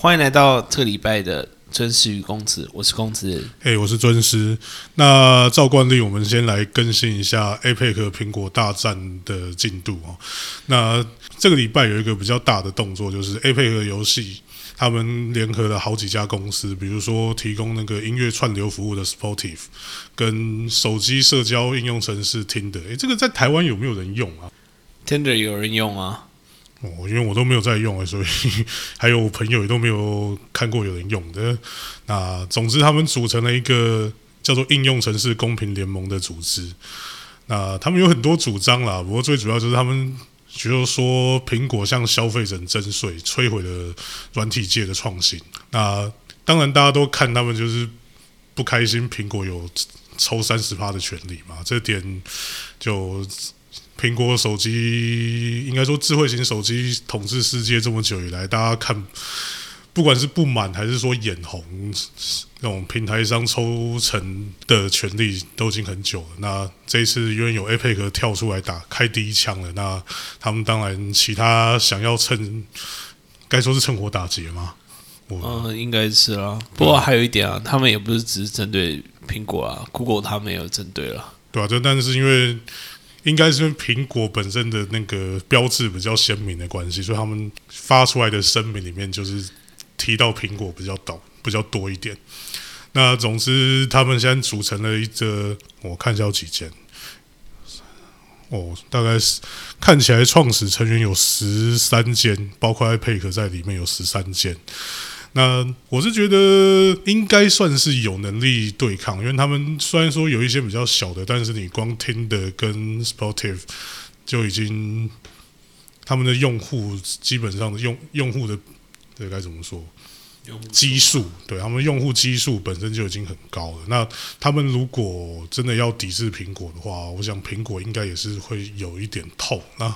欢迎来到这个礼拜的尊师与公子，我是公子。嘿，我是尊师。那照惯例，我们先来更新一下 APEC 苹果大战的进度哦。那这个礼拜有一个比较大的动作，就是 APEC 游戏他们联合了好几家公司，比如说提供那个音乐串流服务的 Spotify，跟手机社交应用程式 Tinder。诶，这个在台湾有没有人用啊？Tinder 有人用啊？哦，因为我都没有在用，所以 还有朋友也都没有看过有人用的。那总之，他们组成了一个叫做应用城市公平联盟的组织。那他们有很多主张啦，不过最主要就是他们就是说苹果向消费者征税，摧毁了软体界的创新。那当然，大家都看他们就是不开心，苹果有抽三十趴的权利嘛，这点就。苹果手机应该说智慧型手机统治世界这么久以来，大家看，不管是不满还是说眼红，那种平台商抽成的权利都已经很久了。那这一次因为有 APEC 跳出来打开第一枪了，那他们当然其他想要趁，该说是趁火打劫吗？嗯，应该是啦。不过还有一点啊，他们也不是只是针对苹果啊，Google 他们也有针对了。对啊，就但是因为。应该是苹果本身的那个标志比较鲜明的关系，所以他们发出来的声明里面就是提到苹果比较多比较多一点。那总之，他们现在组成了一个，我看一下有几间。哦，大概是看起来创始成员有十三间，包括 iPad 在里面有十三间。那我是觉得应该算是有能力对抗，因为他们虽然说有一些比较小的，但是你光听的跟 Sportive 就已经他们的用户基本上的用用户的这该怎么说基数，对他们用户基数本身就已经很高了。那他们如果真的要抵制苹果的话，我想苹果应该也是会有一点痛那。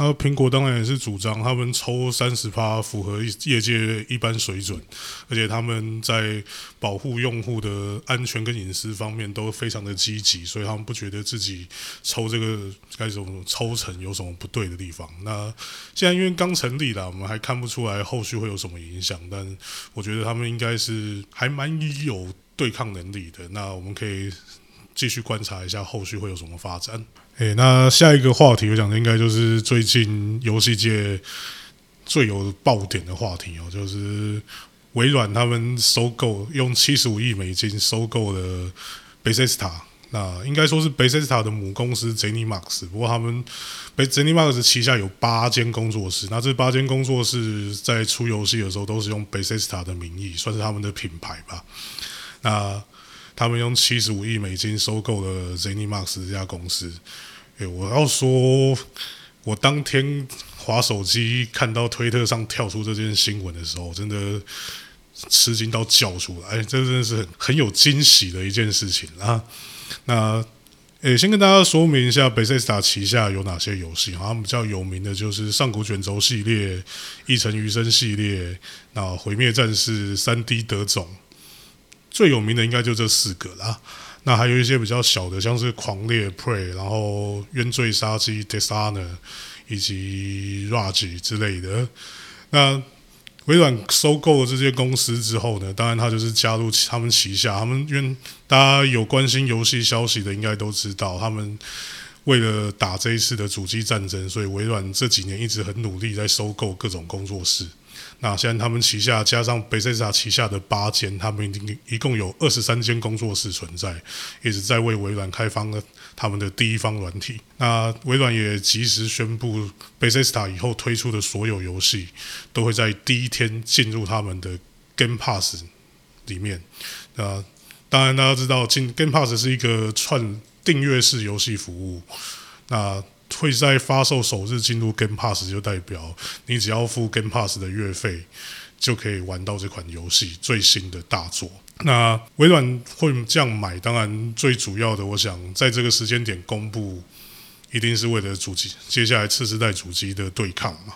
那苹果当然也是主张他们抽三十趴符合业界一般水准，而且他们在保护用户的安全跟隐私方面都非常的积极，所以他们不觉得自己抽这个该怎么抽成有什么不对的地方。那现在因为刚成立了，我们还看不出来后续会有什么影响，但我觉得他们应该是还蛮有对抗能力的。那我们可以继续观察一下后续会有什么发展。诶，那下一个话题，我讲的应该就是最近游戏界最有爆点的话题哦，就是微软他们收购用七十五亿美金收购了 Bethesda，那应该说是 Bethesda 的母公司 ZeniMax，不过他们 ZeniMax 旗下有八间工作室，那这八间工作室在出游戏的时候都是用 Bethesda 的名义，算是他们的品牌吧。那他们用七十五亿美金收购了 ZeniMax 这家公司。诶，我要说，我当天滑手机看到推特上跳出这件新闻的时候，真的吃惊到叫出来。这真的是很很有惊喜的一件事情啊！那诶，先跟大家说明一下，贝塞斯塔旗下有哪些游戏。好像比较有名的就是《上古卷轴》系列、《一城余生》系列、那《毁灭战士》、《三 D 德种》。最有名的应该就这四个啦。那还有一些比较小的，像是《狂猎》Prey，然后《冤罪杀机》Dishonor，以及 Rage 之类的。那微软收购了这些公司之后呢，当然它就是加入他们旗下。他们因为大家有关心游戏消息的，应该都知道，他们为了打这一次的主机战争，所以微软这几年一直很努力在收购各种工作室。那现在他们旗下加上贝塞斯塔旗下的八间，他们已经一共有二十三间工作室存在，一直在为微软开发了他们的第一方软体。那微软也及时宣布，贝塞斯塔以后推出的所有游戏都会在第一天进入他们的 Game Pass 里面。那当然大家知道，进 Game Pass 是一个串订阅式游戏服务。那会在发售首日进入 Game Pass，就代表你只要付 Game Pass 的月费，就可以玩到这款游戏最新的大作。那微软会这样买，当然最主要的，我想在这个时间点公布，一定是为了主机接下来次世代主机的对抗嘛。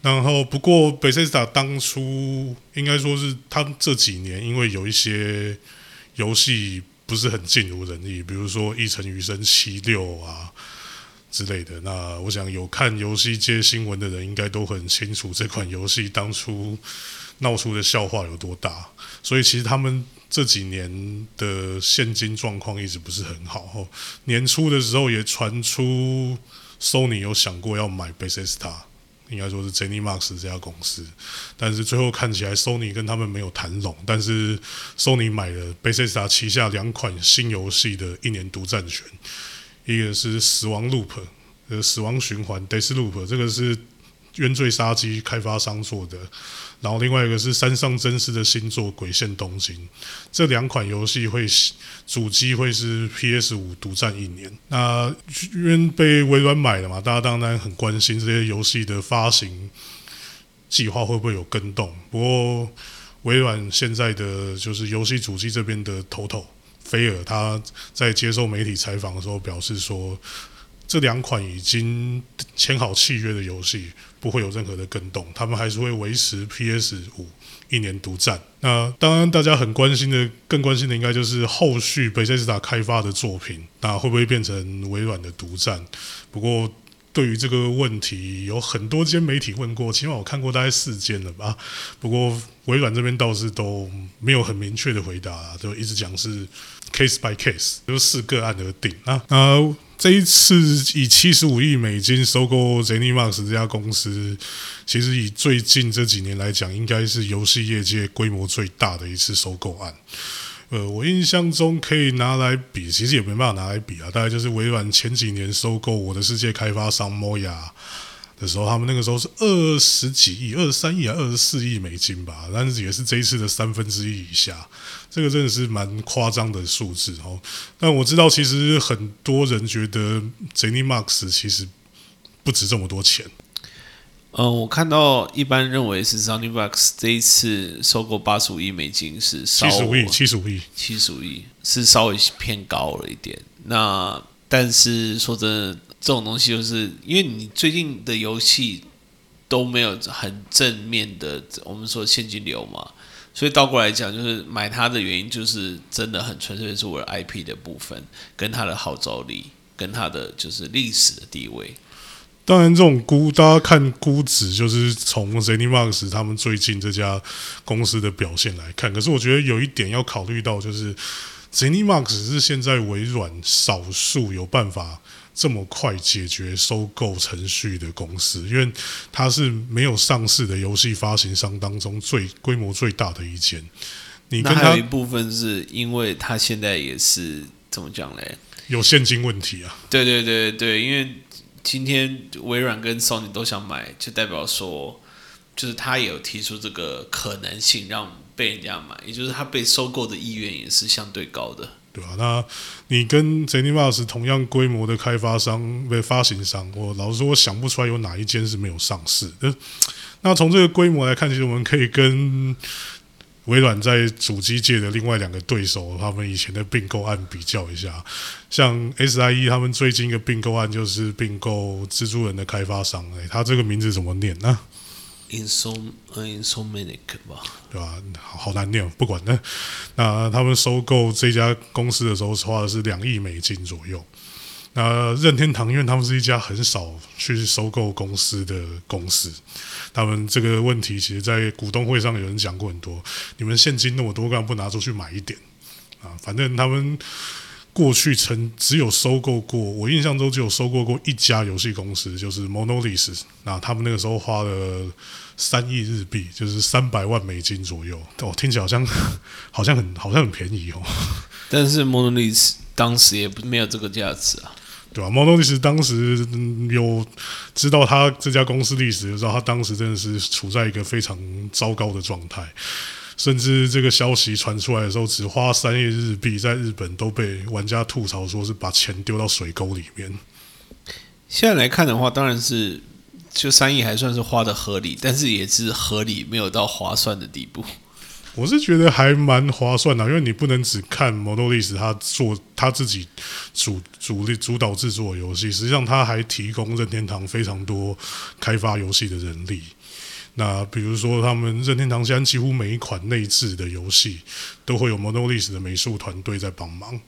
然后，不过贝塞斯塔当初应该说是他这几年，因为有一些游戏不是很尽如人意，比如说《一城余生七六》啊。之类的。那我想有看游戏界新闻的人，应该都很清楚这款游戏当初闹出的笑话有多大。所以其实他们这几年的现金状况一直不是很好。哦，年初的时候也传出 Sony 有想过要买 Bethesda。应该说是 Jenny Max 这家公司，但是最后看起来 Sony 跟他们没有谈拢，但是 Sony 买了 Bethesda 旗下两款新游戏的一年独占权，一个是《死亡 Loop》呃，《死亡循环》Death Loop，这个是冤罪杀机开发商做的。然后另外一个是山上真司的新作《鬼线东京》，这两款游戏会主机会是 PS 五独占一年。那因为被微软买了嘛，大家当然很关心这些游戏的发行计划会不会有跟动。不过微软现在的就是游戏主机这边的头头菲尔，他在接受媒体采访的时候表示说。这两款已经签好契约的游戏不会有任何的更动，他们还是会维持 PS 五一年独占。那当然，大家很关心的、更关心的应该就是后续贝塞斯塔开发的作品，那会不会变成微软的独占？不过，对于这个问题，有很多间媒体问过，起码我看过大概四间了吧。不过，微软这边倒是都没有很明确的回答，就一直讲是 case by case，就视个案而定啊。那这一次以七十五亿美金收购 ZeniMax 这家公司，其实以最近这几年来讲，应该是游戏业界规模最大的一次收购案。呃，我印象中可以拿来比，其实也没办法拿来比啊。大概就是微软前几年收购我的世界开发商 Moya。的时候，他们那个时候是二十几亿、二十三亿还、二十四亿美金吧，但是也是这一次的三分之一以下，这个真的是蛮夸张的数字哦。但我知道，其实很多人觉得 Jenny Max 其实不值这么多钱。嗯，我看到一般认为是 Zany Box 这一次收购八十五亿美金是七十五亿，七十五亿，七十五亿是稍微偏高了一点。那但是说真的。这种东西就是因为你最近的游戏都没有很正面的，我们说现金流嘛，所以倒过来讲，就是买它的原因就是真的很纯粹是为了 IP 的部分，跟它的号召力，跟它的就是历史的地位。当然，这种估大家看估值，就是从 ZeniMax 他们最近这家公司的表现来看。可是我觉得有一点要考虑到，就是 ZeniMax 是现在微软少数有办法。这么快解决收购程序的公司，因为它是没有上市的游戏发行商当中最规模最大的一间。你跟他有一部分是因为它现在也是怎么讲嘞？有现金问题啊？对对对对，因为今天微软跟 Sony 都想买，就代表说，就是他也有提出这个可能性让被人家买，也就是他被收购的意愿也是相对高的。对吧？那你跟 ZeniMax 同样规模的开发商、被发行商，我老实说，我想不出来有哪一间是没有上市的。那从这个规模来看，其实我们可以跟微软在主机界的另外两个对手，他们以前的并购案比较一下。像 SIE 他们最近一个并购案就是并购蜘蛛人的开发商，哎，他这个名字怎么念呢？Insom Insomniac 吧，对吧？好难念，不管那那他们收购这家公司的时候花的是两亿美金左右。那任天堂因为他们是一家很少去收购公司的公司，他们这个问题其实，在股东会上有人讲过很多。你们现金那么多，干嘛不拿出去买一点啊？反正他们。过去曾只有收购过，我印象中只有收购过一家游戏公司，就是 Monolith。那他们那个时候花了三亿日币，就是三百万美金左右。哦，听起来好像 好像很好像很便宜哦。但是 Monolith 当时也不没有这个价值啊，对吧？Monolith 当时有知道他这家公司历史就知道，他当时真的是处在一个非常糟糕的状态。甚至这个消息传出来的时候，只花三亿日币，在日本都被玩家吐槽说是把钱丢到水沟里面。现在来看的话，当然是就三亿还算是花的合理，但是也是合理，没有到划算的地步。我是觉得还蛮划算的，因为你不能只看摩托历史，他做他自己主主力主导制作游戏，实际上他还提供任天堂非常多开发游戏的人力。那比如说，他们任天堂现在几乎每一款内置的游戏都会有 Monolith 的美术团队在帮忙。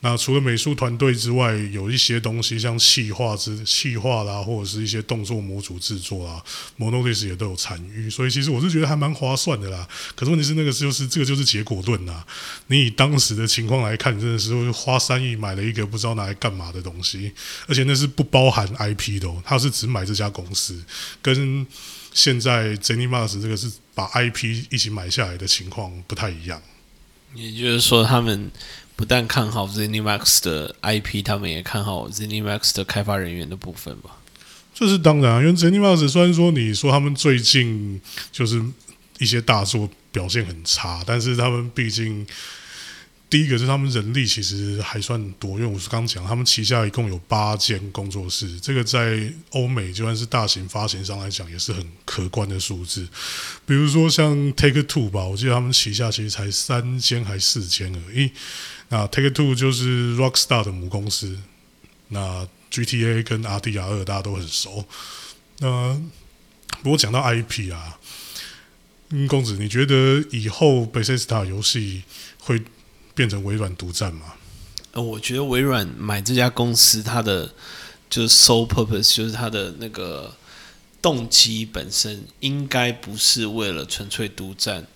那除了美术团队之外，有一些东西像气化之气化啦，或者是一些动作模组制作啊，Monolith 也都有参与。所以其实我是觉得还蛮划算的啦。可是问题是那个就是这个就是结果论呐。你以当时的情况来看，真的是花三亿买了一个不知道拿来干嘛的东西，而且那是不包含 IP 的，哦他是只买这家公司，跟现在 Mars 这个是把 IP 一起买下来的情况不太一样。也就是说，他们不但看好 ZeniMax 的 IP，他们也看好 ZeniMax 的开发人员的部分吧？这是当然，因为 ZeniMax 虽然说你说他们最近就是一些大作表现很差，但是他们毕竟。第一个是他们人力其实还算多，因为我是刚讲，他们旗下一共有八间工作室，这个在欧美就算是大型发行商来讲也是很可观的数字。比如说像 Take Two 吧，我记得他们旗下其实才三间还四间而已。那 Take Two 就是 Rockstar 的母公司，那 GTA 跟 RDR 二大家都很熟。那不过讲到 IP 啊，公子，你觉得以后 Bethesda 游戏会？变成微软独占吗？呃，我觉得微软买这家公司，它的就是 sole purpose，就是它的那个动机本身，应该不是为了纯粹独占，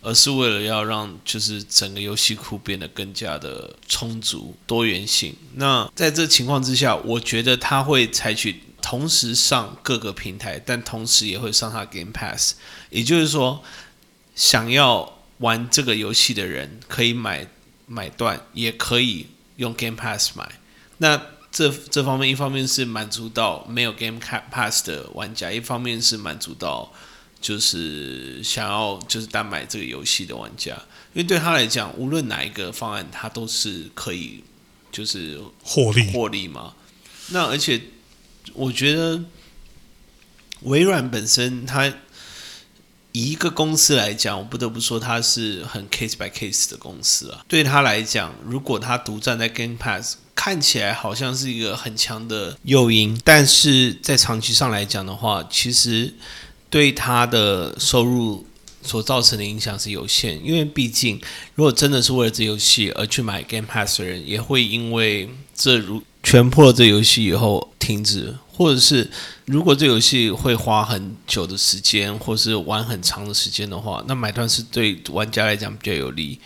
而是为了要让就是整个游戏库变得更加的充足、多元性。那在这情况之下，我觉得它会采取同时上各个平台，但同时也会上它 Game Pass，也就是说，想要玩这个游戏的人可以买。买断也可以用 Game Pass 买，那这这方面一方面是满足到没有 Game Pass 的玩家，一方面是满足到就是想要就是单买这个游戏的玩家，因为对他来讲，无论哪一个方案，他都是可以就是获利获利嘛。那而且我觉得微软本身它。以一个公司来讲，我不得不说它是很 case by case 的公司啊。对他来讲，如果他独占在 Game Pass，看起来好像是一个很强的诱因，但是在长期上来讲的话，其实对他的收入所造成的影响是有限。因为毕竟，如果真的是为了这游戏而去买 Game Pass 的人，也会因为这如全破了这游戏以后停止。或者是，如果这游戏会花很久的时间，或是玩很长的时间的话，那买断是对玩家来讲比较有利。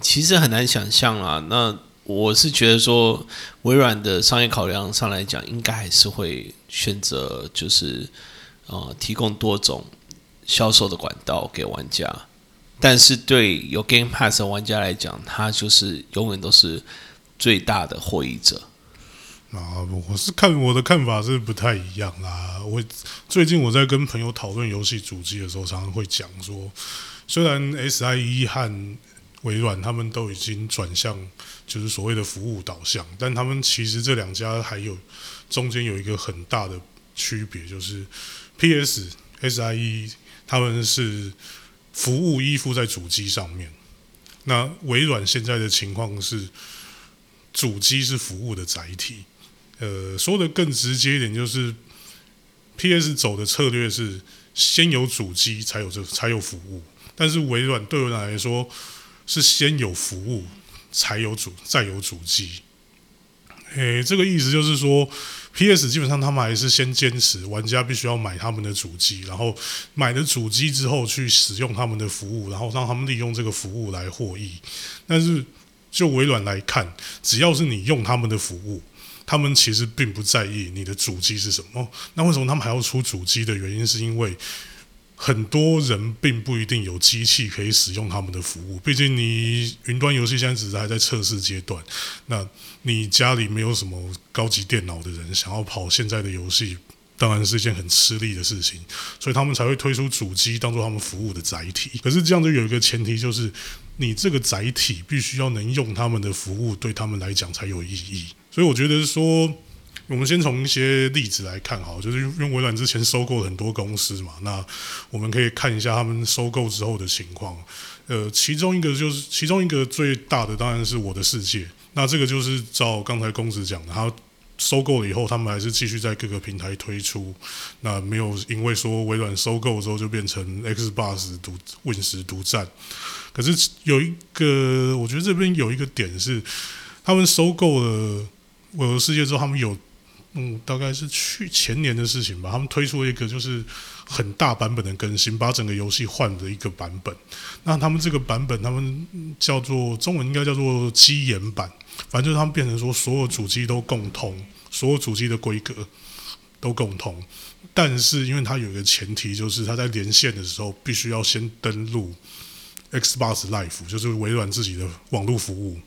其实很难想象啊。那我是觉得说，微软的商业考量上来讲，应该还是会选择就是呃提供多种销售的管道给玩家。但是对有 Game Pass 的玩家来讲，他就是永远都是最大的获益者。啊，我是看我的看法是不太一样啦。我最近我在跟朋友讨论游戏主机的时候，常常会讲说，虽然 SIE 和微软他们都已经转向就是所谓的服务导向，但他们其实这两家还有中间有一个很大的区别，就是 PS、SIE 他们是服务依附在主机上面，那微软现在的情况是主机是服务的载体。呃，说的更直接一点，就是 P.S. 走的策略是先有主机才有这才有服务，但是微软对微软来说是先有服务才有主再有主机。诶，这个意思就是说，P.S. 基本上他们还是先坚持玩家必须要买他们的主机，然后买了主机之后去使用他们的服务，然后让他们利用这个服务来获益。但是就微软来看，只要是你用他们的服务。他们其实并不在意你的主机是什么。那为什么他们还要出主机的原因，是因为很多人并不一定有机器可以使用他们的服务。毕竟你云端游戏现在只是还在测试阶段，那你家里没有什么高级电脑的人，想要跑现在的游戏，当然是一件很吃力的事情。所以他们才会推出主机当做他们服务的载体。可是这样就有一个前提，就是你这个载体必须要能用他们的服务，对他们来讲才有意义。所以我觉得说，我们先从一些例子来看，哈，就是因为微软之前收购了很多公司嘛，那我们可以看一下他们收购之后的情况。呃，其中一个就是其中一个最大的，当然是我的世界。那这个就是照刚才公子讲的，他收购了以后，他们还是继续在各个平台推出。那没有因为说微软收购之后就变成 Xbox 独 Win 十独占。可是有一个，我觉得这边有一个点是。他们收购了《我的世界》之后，他们有嗯，大概是去前年的事情吧，他们推出了一个就是很大版本的更新，把整个游戏换了一个版本。那他们这个版本，他们叫做中文应该叫做基岩版，反正就是他们变成说所有主机都共通，所有主机的规格都共通。但是因为它有一个前提，就是它在连线的时候必须要先登录 Xbox Live，就是微软自己的网络服务。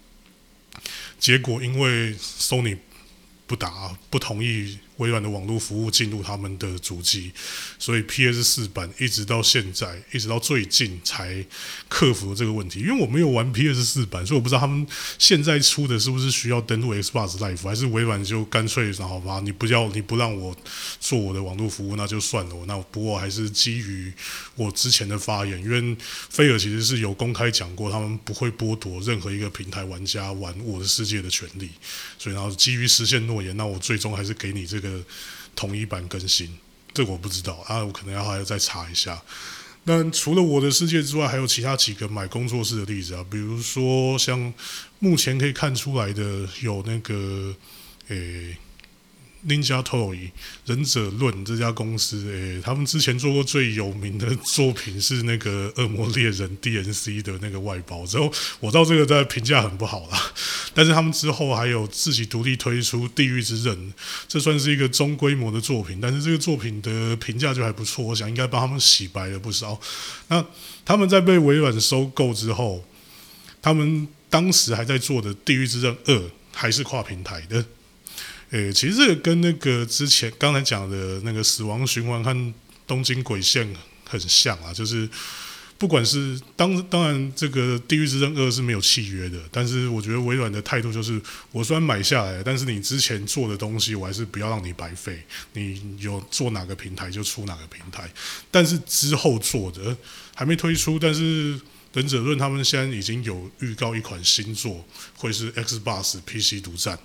结果因为 Sony 不打不同意微软的网络服务进入他们的主机，所以 PS 四版一直到现在，一直到最近才克服了这个问题。因为我没有玩 PS 四版，所以我不知道他们现在出的是不是需要登录 Xbox Live，还是微软就干脆然后吧，你不要你不让我做我的网络服务，那就算了。那不过还是基于我之前的发言，因为菲尔其实是有公开讲过，他们不会剥夺任何一个平台玩家玩我的世界的权利。所以然后基于实现诺言，那我最终还是给你这个。统一版更新，这我不知道啊，我可能要还要再查一下。那除了我的世界之外，还有其他几个买工作室的例子啊，比如说像目前可以看出来的有那个诶。Ninja Toy 忍者论这家公司，诶，他们之前做过最有名的作品是那个《恶魔猎人》DNC 的那个外包，之后我知道这个在评价很不好啦。但是他们之后还有自己独立推出《地狱之刃》，这算是一个中规模的作品，但是这个作品的评价就还不错，我想应该帮他们洗白了不少。那他们在被微软收购之后，他们当时还在做的《地狱之刃二》还是跨平台的。诶，其实这个跟那个之前刚才讲的那个死亡循环和东京鬼线很像啊，就是不管是当当然这个地狱之刃二是没有契约的，但是我觉得微软的态度就是，我虽然买下来，但是你之前做的东西我还是不要让你白费，你有做哪个平台就出哪个平台，但是之后做的还没推出，但是忍者论他们现在已经有预告一款新作会是 Xbox PC 独占。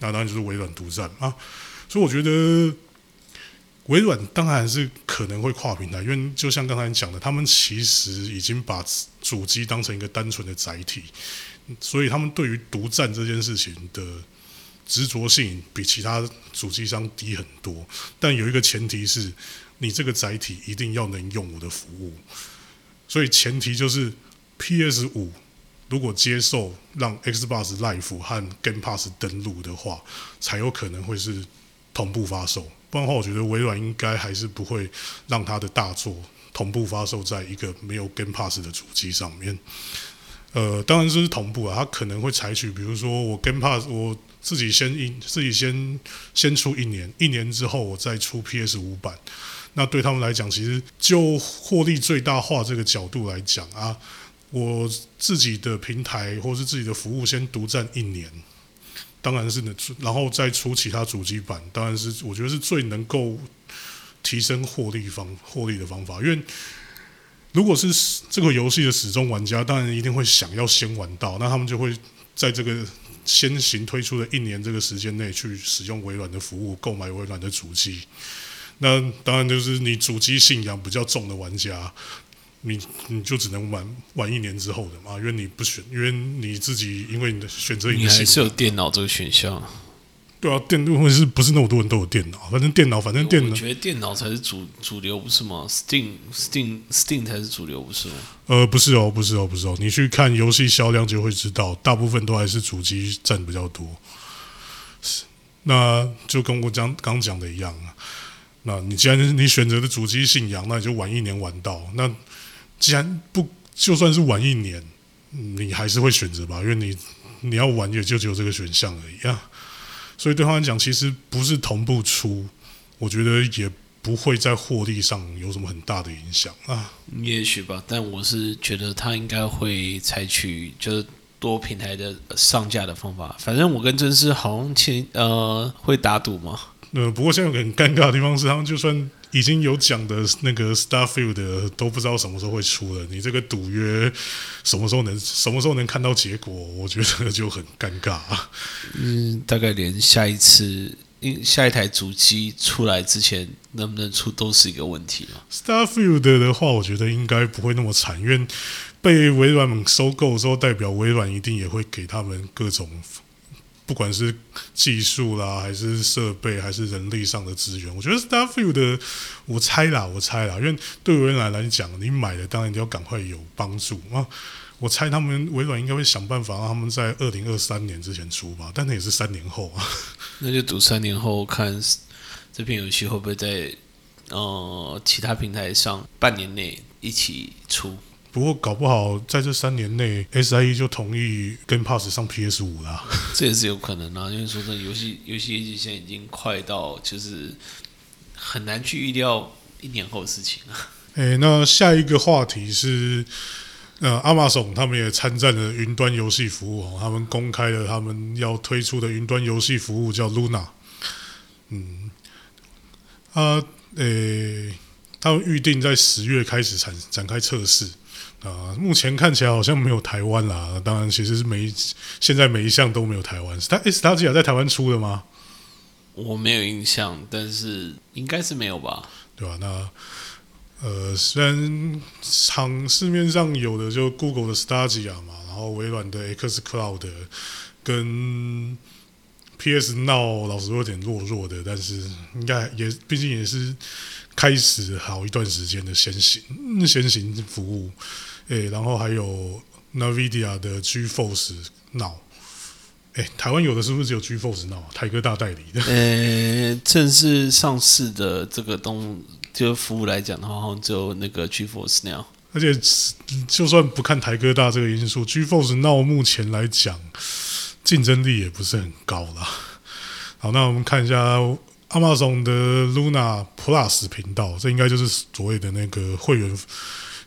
那当然就是微软独占啊，所以我觉得微软当然是可能会跨平台，因为就像刚才讲的，他们其实已经把主机当成一个单纯的载体，所以他们对于独占这件事情的执着性比其他主机商低很多。但有一个前提是，你这个载体一定要能用我的服务，所以前提就是 PS 五。如果接受让 Xbox Live 和 Game Pass 登录的话，才有可能会是同步发售。不然的话，我觉得微软应该还是不会让它的大作同步发售在一个没有 Game Pass 的主机上面。呃，当然这是同步啊，它可能会采取，比如说我 Game Pass 我自己先一自己先先出一年，一年之后我再出 PS 五版。那对他们来讲，其实就获利最大化这个角度来讲啊。我自己的平台或是自己的服务先独占一年，当然是能，然后再出其他主机版，当然是我觉得是最能够提升获利方获利的方法。因为如果是这个游戏的始终玩家，当然一定会想要先玩到，那他们就会在这个先行推出的一年这个时间内去使用微软的服务，购买微软的主机。那当然就是你主机信仰比较重的玩家。你你就只能玩玩一年之后的嘛，因为你不选，因为你自己因为你的选择，你还是有电脑这个选项。对啊，电或者是不是那么多人都有电脑？反正电脑，反正电脑，我觉得电脑才是主主流，不是吗？Steam Steam Steam 才是主流，不是吗？呃，不是哦，不是哦，不是哦。你去看游戏销量就会知道，大部分都还是主机占比较多。是，那就跟我讲刚讲的一样啊。那你既然你选择的主机信仰，那你就晚一年玩到那。既然不就算是晚一年，你还是会选择吧，因为你你要玩也就只有这个选项而已啊。所以对他来讲，其实不是同步出，我觉得也不会在获利上有什么很大的影响啊。也许吧，但我是觉得他应该会采取就是多平台的上架的方法。反正我跟真是好像前呃会打赌嘛。呃，不过现在有个很尴尬的地方是，他们就算。已经有讲的那个 Starfield 都不知道什么时候会出了，你这个赌约什么时候能什么时候能看到结果？我觉得就很尴尬。嗯，大概连下一次，下一台主机出来之前能不能出都是一个问题了。Starfield 的话，我觉得应该不会那么惨，因为被微软收购之后，代表微软一定也会给他们各种。不管是技术啦，还是设备，还是人力上的资源，我觉得 Starfield 的，我猜啦，我猜啦，因为对微软来讲，你买的当然就要赶快有帮助啊。我猜他们微软应该会想办法让他们在二零二三年之前出吧，但那也是三年后啊。那就赌三年后看这片游戏会不会在呃其他平台上半年内一起出。不过搞不好在这三年内，SIE 就同意跟 Pass 上 PS 五啦。这也是有可能啊，因为说真的，游戏游戏业绩现在已经快到就是很难去预料一年后的事情啊。哎，那下一个话题是，呃，亚马逊他们也参战了云端游戏服务哦，他们公开了他们要推出的云端游戏服务叫 Luna。嗯，啊，诶，他们预定在十月开始展展开测试。啊，目前看起来好像没有台湾啦。当然，其实是每一现在每一项都没有台湾。他 S 塔吉亚在台湾出的吗？我没有印象，但是应该是没有吧？对吧？那呃，虽然场市面上有的就 Google 的 Stadia 嘛，然后微软的 X Cloud 跟 PS Now 老实说有点弱弱的，但是应该也毕竟也是开始好一段时间的先行先行服务。诶，然后还有 Nvidia 的 GeForce Now，诶，台湾有的是不是只有 GeForce Now？台哥大代理的。呃，正式上市的这个东就服务来讲的话，好像只有那个 GeForce Now。而且就算不看台哥大这个因素，GeForce Now 目前来讲竞争力也不是很高啦。好，那我们看一下 Amazon 的 Luna Plus 频道，这应该就是所谓的那个会员。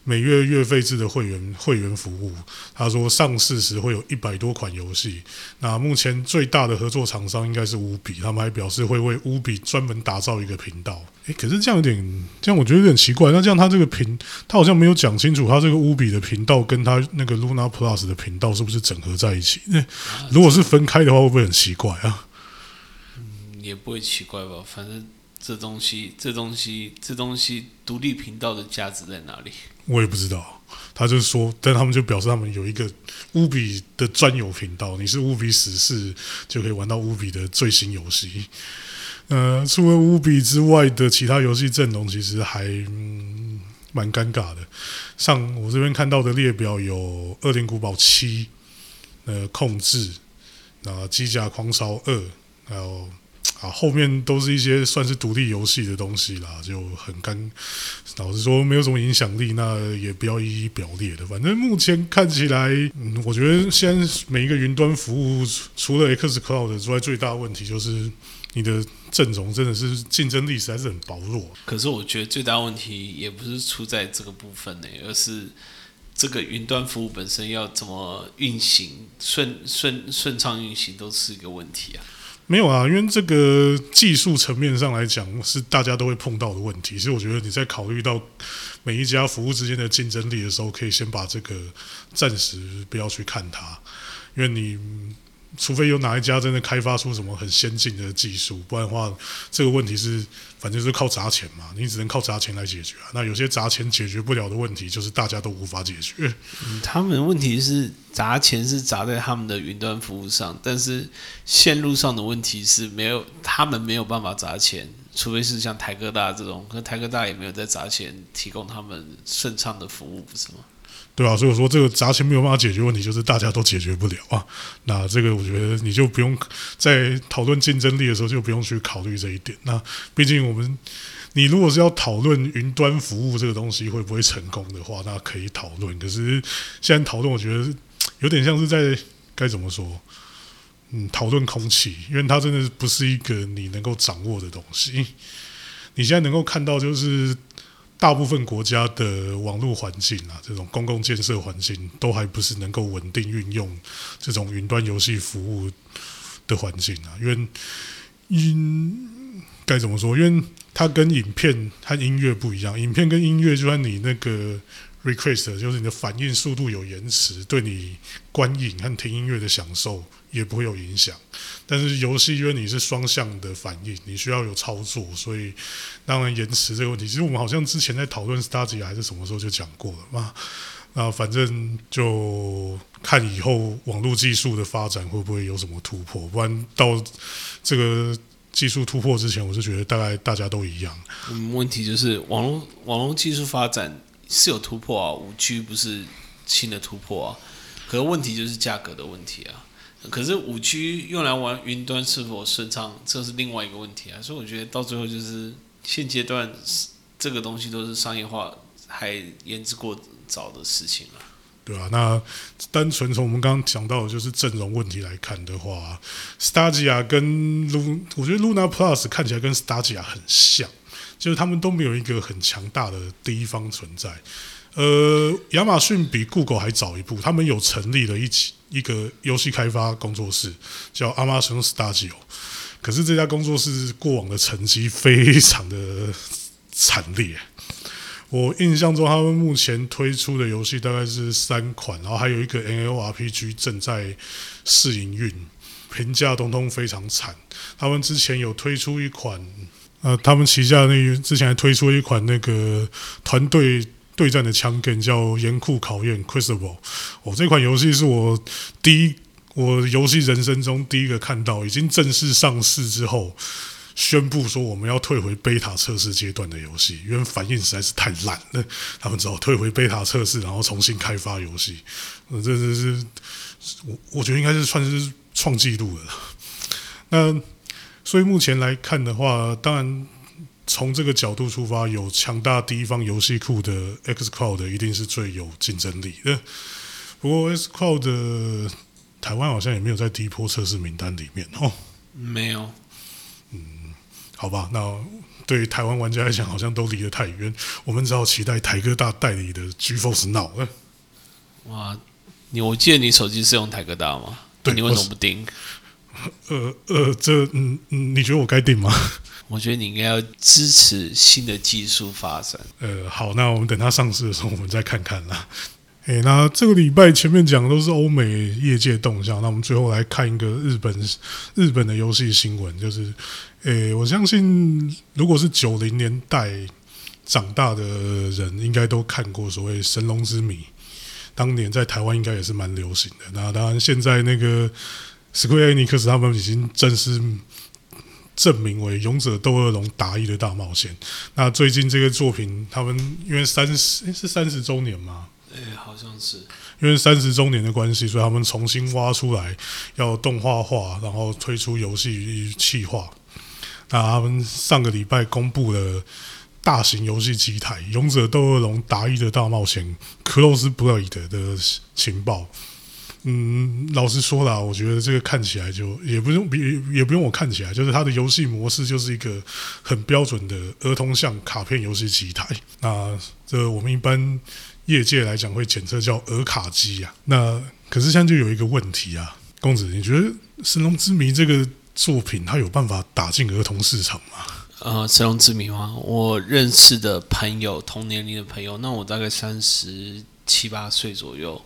每月月费制的会员会员服务，他说上市时会有一百多款游戏。那目前最大的合作厂商应该是乌比，他们还表示会为乌比专门打造一个频道。诶，可是这样有点，这样我觉得有点奇怪。那这样他这个频，他好像没有讲清楚，他这个乌比的频道跟他那个 Luna Plus 的频道是不是整合在一起？那如果是分开的话，会不会很奇怪啊？也不会奇怪吧。反正这东西，这东西，这东西，独立频道的价值在哪里？我也不知道，他就说，但他们就表示他们有一个乌比的专有频道，你是乌比死士就可以玩到乌比的最新游戏。呃，除了乌比之外的其他游戏阵容，其实还蛮尴尬的。像我这边看到的列表有《恶灵古堡七》、呃，《控制》、啊，《机甲狂潮二》，还有。啊，后面都是一些算是独立游戏的东西啦，就很干。老实说，没有什么影响力，那也不要一一表列的。反正目前看起来，嗯，我觉得现在每一个云端服务，除了 X Cloud 之外，最大问题就是你的阵容真的是竞争力实在是很薄弱。可是我觉得最大问题也不是出在这个部分呢，而是这个云端服务本身要怎么运行，顺顺顺畅运行都是一个问题啊。没有啊，因为这个技术层面上来讲是大家都会碰到的问题，所以我觉得你在考虑到每一家服务之间的竞争力的时候，可以先把这个暂时不要去看它，因为你。除非有哪一家真的开发出什么很先进的技术，不然的话，这个问题是反正是靠砸钱嘛，你只能靠砸钱来解决啊。那有些砸钱解决不了的问题，就是大家都无法解决。他们问题是砸钱是砸在他们的云端服务上，但是线路上的问题是没有，他们没有办法砸钱，除非是像台科大这种，可台科大也没有在砸钱提供他们顺畅的服务，不是吗？对吧？所以我说这个砸钱没有办法解决问题，就是大家都解决不了啊。那这个我觉得你就不用在讨论竞争力的时候就不用去考虑这一点。那毕竟我们，你如果是要讨论云端服务这个东西会不会成功的话，那可以讨论。可是现在讨论，我觉得有点像是在该怎么说？嗯，讨论空气，因为它真的不是一个你能够掌握的东西。你现在能够看到就是。大部分国家的网络环境啊，这种公共建设环境都还不是能够稳定运用这种云端游戏服务的环境啊，因为因该怎么说？因为它跟影片它音乐不一样，影片跟音乐就算你那个。Request 就是你的反应速度有延迟，对你观影和听音乐的享受也不会有影响。但是游戏因为你是双向的反应，你需要有操作，所以当然延迟这个问题，其实我们好像之前在讨论 Stadia 还是什么时候就讲过了嘛。那反正就看以后网络技术的发展会不会有什么突破，不然到这个技术突破之前，我是觉得大概大家都一样。嗯，问题就是网络网络技术发展是有突破啊，五 G 不是新的突破啊，可是问题就是价格的问题啊。可是五 G 用来玩云端是否顺畅，这是另外一个问题啊。所以我觉得到最后就是现阶段这个东西都是商业化还言之过早的事情了。对啊，那单纯从我们刚刚讲到的就是阵容问题来看的话，Stadia 跟 Lu，我觉得 Luna Plus 看起来跟 Stadia 很像，就是他们都没有一个很强大的第一方存在。呃，亚马逊比 Google 还早一步，他们有成立了一起一个游戏开发工作室，叫 Amazon Studio。可是这家工作室过往的成绩非常的惨烈。我印象中，他们目前推出的游戏大概是三款，然后还有一个 N L R P G 正在试营运，评价通通非常惨。他们之前有推出一款，呃，他们旗下那之前还推出一款那个团队对战的枪梗叫《严酷考验 Crucible》。哦，这款游戏是我第一，我游戏人生中第一个看到已经正式上市之后。宣布说我们要退回贝塔测试阶段的游戏，因为反应实在是太烂了，他们只好退回贝塔测试，然后重新开发游戏。呃，这这是我我觉得应该是算是创纪录了。那所以目前来看的话，当然从这个角度出发，有强大第一方游戏库的 xCloud 一定是最有竞争力的。不过 xCloud 台湾好像也没有在第一波测试名单里面哦，没有。嗯好吧，那对于台湾玩家来讲，好像都离得太远。我们只好期待台哥大代理的 GeForce Now 了。哇，你我记得你手机是用台哥大吗？对，你为什么不订？呃呃，这嗯嗯，你觉得我该顶吗？我觉得你应该要支持新的技术发展。呃，好，那我们等它上市的时候，我们再看看啦。诶，那这个礼拜前面讲的都是欧美业界动向，那我们最后来看一个日本日本的游戏新闻，就是，诶，我相信如果是九零年代长大的人，应该都看过所谓《神龙之谜》，当年在台湾应该也是蛮流行的。那当然，现在那个 Square Enix 他们已经正式证明为《勇者斗恶龙：达意的大冒险》。那最近这个作品，他们因为三十是三十周年嘛。哎，好像是因为三十周年的关系，所以他们重新挖出来要动画化，然后推出游戏企划。那他们上个礼拜公布了大型游戏机台《勇者斗恶龙：达意的大冒险》（Close Blade） 的情报。嗯，老实说啦，我觉得这个看起来就也不用，比也不用我看起来，就是它的游戏模式就是一个很标准的儿童向卡片游戏机台。那这我们一般。业界来讲会检测叫儿卡机啊，那可是现在就有一个问题啊，公子，你觉得《神龙之谜》这个作品它有办法打进儿童市场吗？呃，《神龙之谜》吗？我认识的朋友，同年龄的朋友，那我大概三十七八岁左右，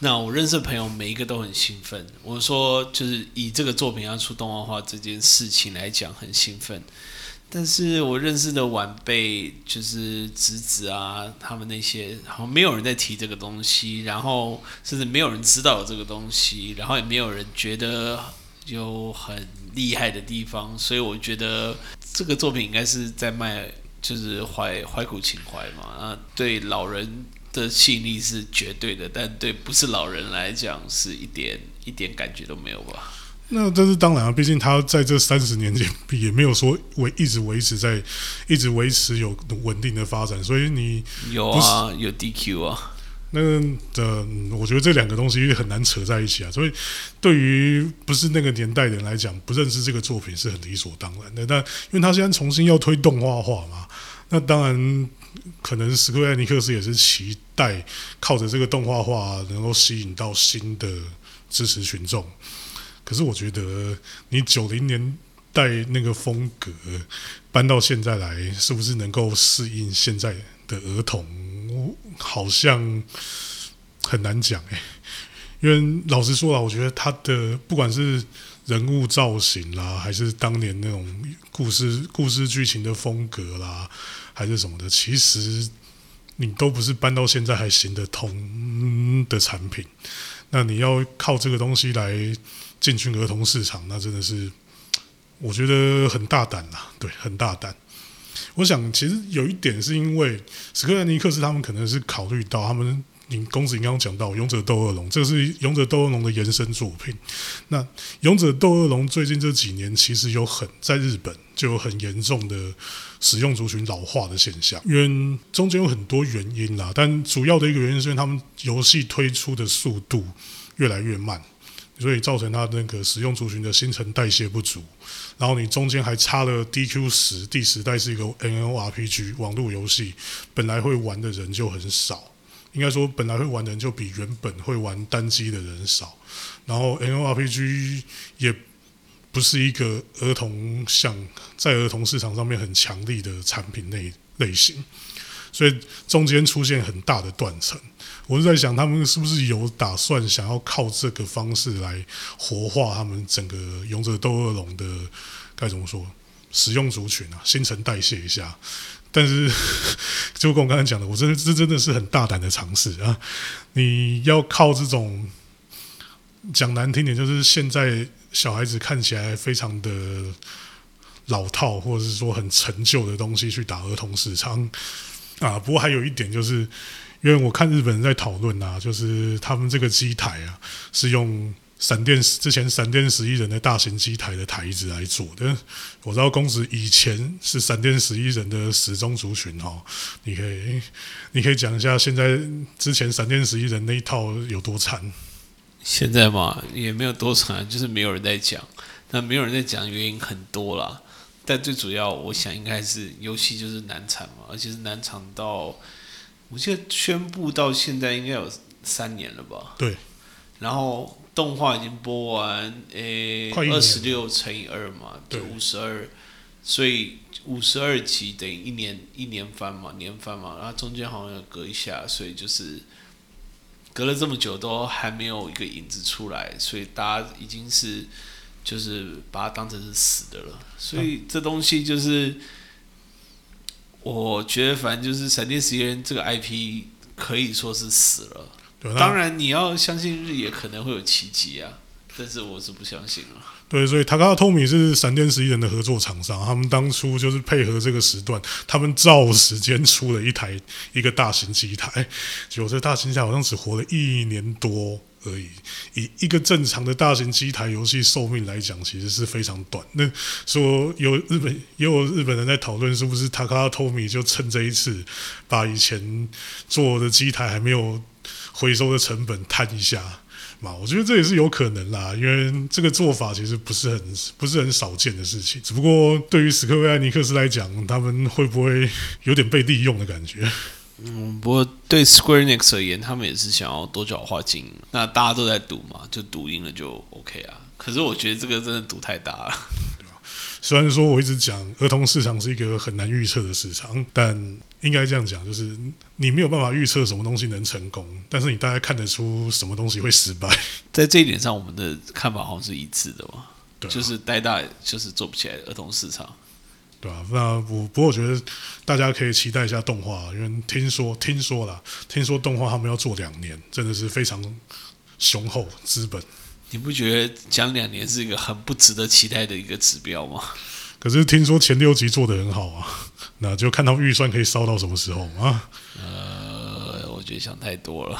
那我认识的朋友每一个都很兴奋。我说，就是以这个作品要出动画化这件事情来讲，很兴奋。但是我认识的晚辈，就是侄子啊，他们那些好像没有人在提这个东西，然后甚至没有人知道这个东西，然后也没有人觉得有很厉害的地方，所以我觉得这个作品应该是在卖，就是怀怀古情怀嘛。啊，对老人的吸引力是绝对的，但对不是老人来讲，是一点一点感觉都没有吧。那这是当然啊，毕竟他在这三十年间也没有说维一直维持在一直维持有稳定的发展，所以你有啊有 DQ 啊，那的我觉得这两个东西很难扯在一起啊。所以对于不是那个年代的人来讲，不认识这个作品是很理所当然的。但因为他现在重新要推动画化嘛，那当然可能史克威尼克斯也是期待靠着这个动画化能够吸引到新的支持群众。可是我觉得你九零年代那个风格搬到现在来，是不是能够适应现在的儿童？好像很难讲诶。因为老实说啊，我觉得他的不管是人物造型啦，还是当年那种故事故事剧情的风格啦，还是什么的，其实你都不是搬到现在还行得通的产品，那你要靠这个东西来进军儿童市场，那真的是我觉得很大胆啊，对，很大胆。我想其实有一点是因为史克兰尼克斯他们可能是考虑到他们。你公子你刚刚讲到《勇者斗恶龙》，这是《勇者斗恶龙》的延伸作品。那《勇者斗恶龙》最近这几年其实有很在日本就有很严重的使用族群老化的现象，因为中间有很多原因啦，但主要的一个原因是因为他们游戏推出的速度越来越慢，所以造成它那个使用族群的新陈代谢不足。然后你中间还差了 DQ 十，第十代是一个 NLRPG 网络游戏，本来会玩的人就很少。应该说，本来会玩的人就比原本会玩单机的人少，然后 N O R P G 也不是一个儿童像在儿童市场上面很强力的产品类类型，所以中间出现很大的断层。我是在想，他们是不是有打算想要靠这个方式来活化他们整个勇者斗恶龙的该怎么说使用族群啊，新陈代谢一下。但是，就跟我刚才讲的，我真的这真的是很大胆的尝试啊！你要靠这种讲难听点，就是现在小孩子看起来非常的老套，或者是说很陈旧的东西去打儿童市场啊。不过还有一点就是，因为我看日本人在讨论啊，就是他们这个机台啊是用。闪电之前闪电十一人的大型机台的台子来做的，我知道公子以前是闪电十一人的始终族群哦，你可以你可以讲一下现在之前闪电十一人那一套有多惨？现在嘛也没有多惨，就是没有人在讲。那没有人在讲原因很多啦，但最主要我想应该是游戏就是难产嘛，而且是难产到我记得宣布到现在应该有三年了吧？对，然后。动画已经播完，诶，二十六乘以二嘛，对，五十二，所以五十二集等于一年一年番嘛，年番嘛，然后中间好像有隔一下，所以就是隔了这么久都还没有一个影子出来，所以大家已经是就是把它当成是死的了，所以这东西就是我觉得反正就是闪电十一人这个 IP 可以说是死了。当然，你要相信日野可能会有奇迹啊，但是我是不相信啊。对，所以塔卡托米是闪电十一人的合作厂商，他们当初就是配合这个时段，他们照时间出了一台一个大型机台，结果这大型机台好像只活了一年多而已。以一个正常的大型机台游戏寿命来讲，其实是非常短。那说有日本也有日本人在讨论，是不是塔卡托米就趁这一次把以前做的机台还没有。回收的成本摊一下嘛，我觉得这也是有可能啦，因为这个做法其实不是很不是很少见的事情。只不过对于史克威艾尼克斯来讲，他们会不会有点被利用的感觉？嗯，不过对 Square Enix 而言，他们也是想要多角化经营。那大家都在赌嘛，就赌赢了就 OK 啊。可是我觉得这个真的赌太大了。虽然说我一直讲儿童市场是一个很难预测的市场，但应该这样讲，就是你没有办法预测什么东西能成功，但是你大概看得出什么东西会失败。在这一点上，我们的看法好像是一致的嘛。对，就是呆大就是做不起来儿童市场。对啊，那我不过我觉得大家可以期待一下动画，因为听说听说了，听说动画他们要做两年，真的是非常雄厚资本。你不觉得讲两年是一个很不值得期待的一个指标吗？可是听说前六集做的很好啊，那就看他们预算可以烧到什么时候啊？呃，我觉得想太多了。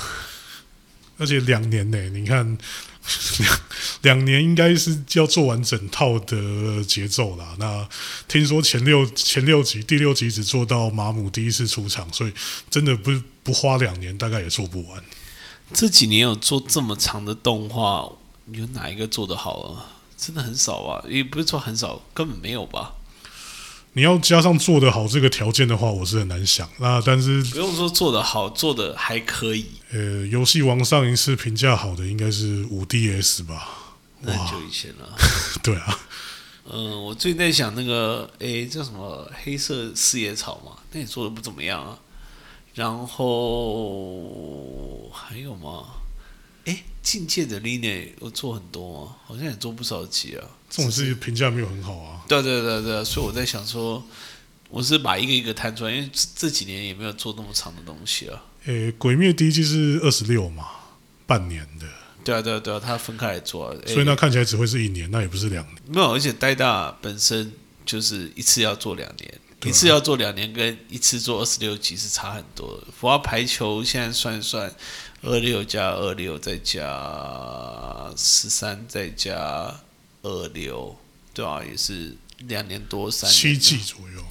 而且两年呢，你看两 两年应该是要做完整套的节奏啦。那听说前六前六集第六集只做到马姆第一次出场，所以真的不不花两年，大概也做不完。这几年有做这么长的动画。有哪一个做得好啊？真的很少啊，也不是说很少，根本没有吧。你要加上做得好这个条件的话，我是很难想那但是不用说做得好，做的还可以。呃，游戏王上一次评价好的应该是五 DS 吧？那很久以前了。对啊。嗯，我最近在想那个，诶，叫什么黑色四叶草嘛？那也做的不怎么样啊。然后还有吗？哎，境界的 Line 我做很多吗？好像也做不少集啊。这种事情评价没有很好啊。对对对对，所以我在想说，我是把一个一个摊出来，因为这这几年也没有做那么长的东西啊。诶，鬼灭第一季是二十六嘛，半年的，对啊，对啊，对啊，他分开来做、啊，所以那看起来只会是一年，那也不是两年。没有，而且呆大本身就是一次要做两年，啊一次要做两年，跟一次做二十六集是差很多的。福华排球现在算一算，二六加二六再加十三再加二六，对啊，也是两年多三年七季左右。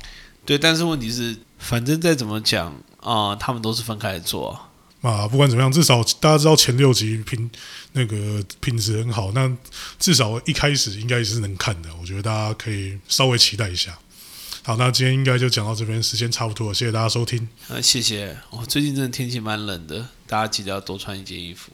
对，但是问题是，反正再怎么讲啊、他们都是分开来做啊、啊，不管怎么样，至少大家知道前六集品那个品质很好，那至少一开始应该是能看的。我觉得大家可以稍微期待一下。好，那今天应该就讲到这边，时间差不多了，谢谢大家收听。啊谢谢。我、最近真的天气蛮冷的，大家记得要多穿一件衣服。